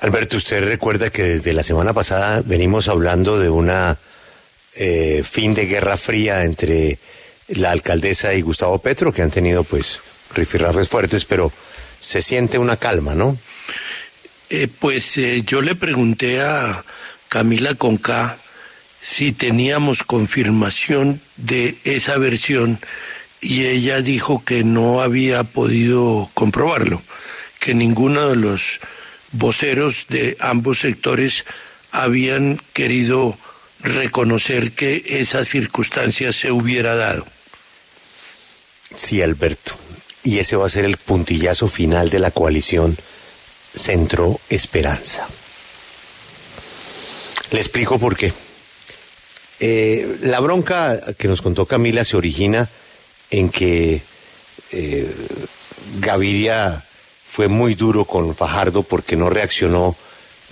Alberto, usted recuerda que desde la semana pasada venimos hablando de una eh, fin de guerra fría entre la alcaldesa y Gustavo Petro, que han tenido pues rifirrafes fuertes, pero se siente una calma, ¿no? Eh, pues eh, yo le pregunté a Camila Conca si teníamos confirmación de esa versión y ella dijo que no había podido comprobarlo, que ninguno de los voceros de ambos sectores habían querido reconocer que esa circunstancia se hubiera dado. Sí, Alberto. Y ese va a ser el puntillazo final de la coalición Centro Esperanza. Le explico por qué. Eh, la bronca que nos contó Camila se origina en que eh, Gaviria fue muy duro con Fajardo porque no reaccionó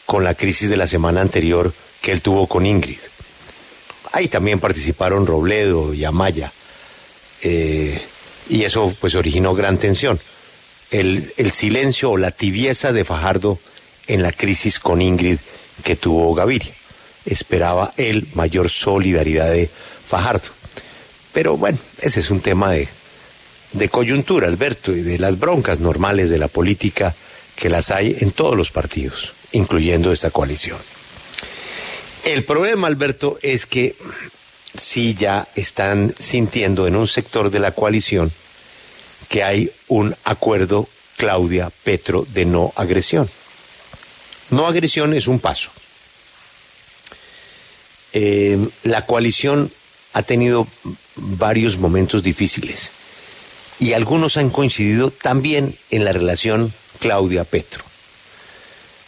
con la crisis de la semana anterior que él tuvo con Ingrid. Ahí también participaron Robledo y Amaya. Eh, y eso pues originó gran tensión. El, el silencio o la tibieza de Fajardo en la crisis con Ingrid que tuvo Gaviria esperaba él mayor solidaridad de Fajardo. Pero bueno, ese es un tema de, de coyuntura, Alberto, y de las broncas normales de la política que las hay en todos los partidos, incluyendo esta coalición. El problema, Alberto, es que sí ya están sintiendo en un sector de la coalición que hay un acuerdo Claudia Petro de no agresión. No agresión es un paso. Eh, la coalición ha tenido varios momentos difíciles y algunos han coincidido también en la relación Claudia-Petro.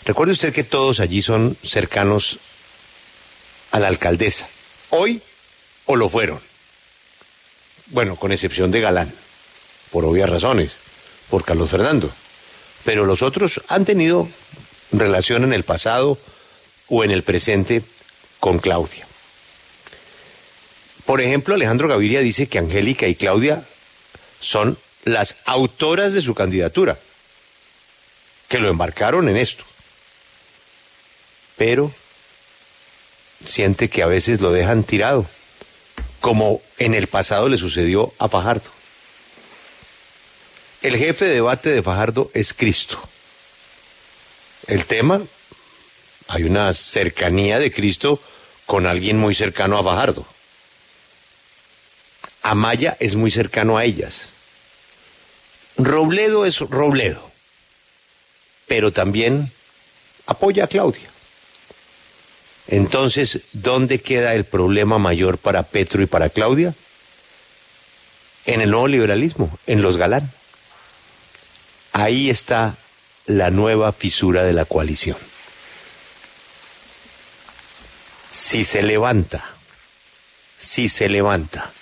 Recuerde usted que todos allí son cercanos a la alcaldesa, hoy o lo fueron. Bueno, con excepción de Galán, por obvias razones, por Carlos Fernando. Pero los otros han tenido relación en el pasado o en el presente con Claudia. Por ejemplo, Alejandro Gaviria dice que Angélica y Claudia son las autoras de su candidatura, que lo embarcaron en esto. Pero siente que a veces lo dejan tirado, como en el pasado le sucedió a Fajardo. El jefe de debate de Fajardo es Cristo. El tema, hay una cercanía de Cristo con alguien muy cercano a Fajardo. Amaya es muy cercano a ellas. Robledo es Robledo, pero también apoya a Claudia. Entonces, ¿dónde queda el problema mayor para Petro y para Claudia? En el nuevo liberalismo, en los galán. Ahí está la nueva fisura de la coalición. Si se levanta, si se levanta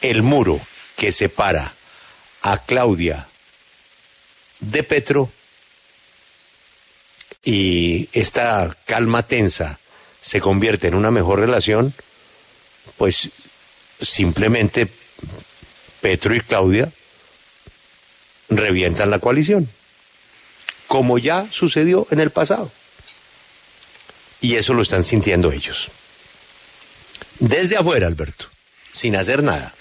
el muro que separa a Claudia de Petro y esta calma tensa se convierte en una mejor relación, pues simplemente Petro y Claudia revientan la coalición, como ya sucedió en el pasado. Y eso lo están sintiendo ellos. Desde afuera, Alberto, sin hacer nada,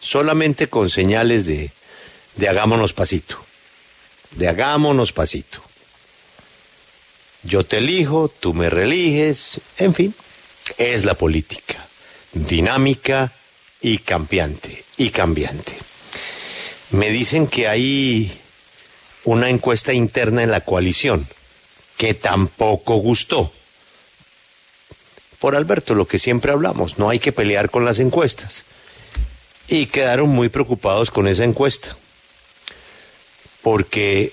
solamente con señales de, de hagámonos pasito, de hagámonos pasito. Yo te elijo, tú me religes, en fin, es la política, dinámica y cambiante, y cambiante. Me dicen que hay una encuesta interna en la coalición que tampoco gustó. Por Alberto, lo que siempre hablamos, no hay que pelear con las encuestas. Y quedaron muy preocupados con esa encuesta, porque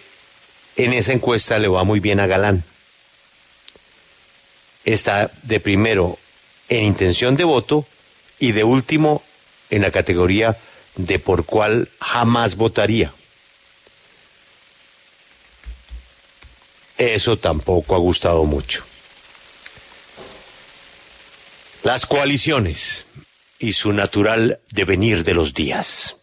en esa encuesta le va muy bien a Galán está de primero en intención de voto y de último en la categoría de por cuál jamás votaría. Eso tampoco ha gustado mucho. Las coaliciones y su natural devenir de los días.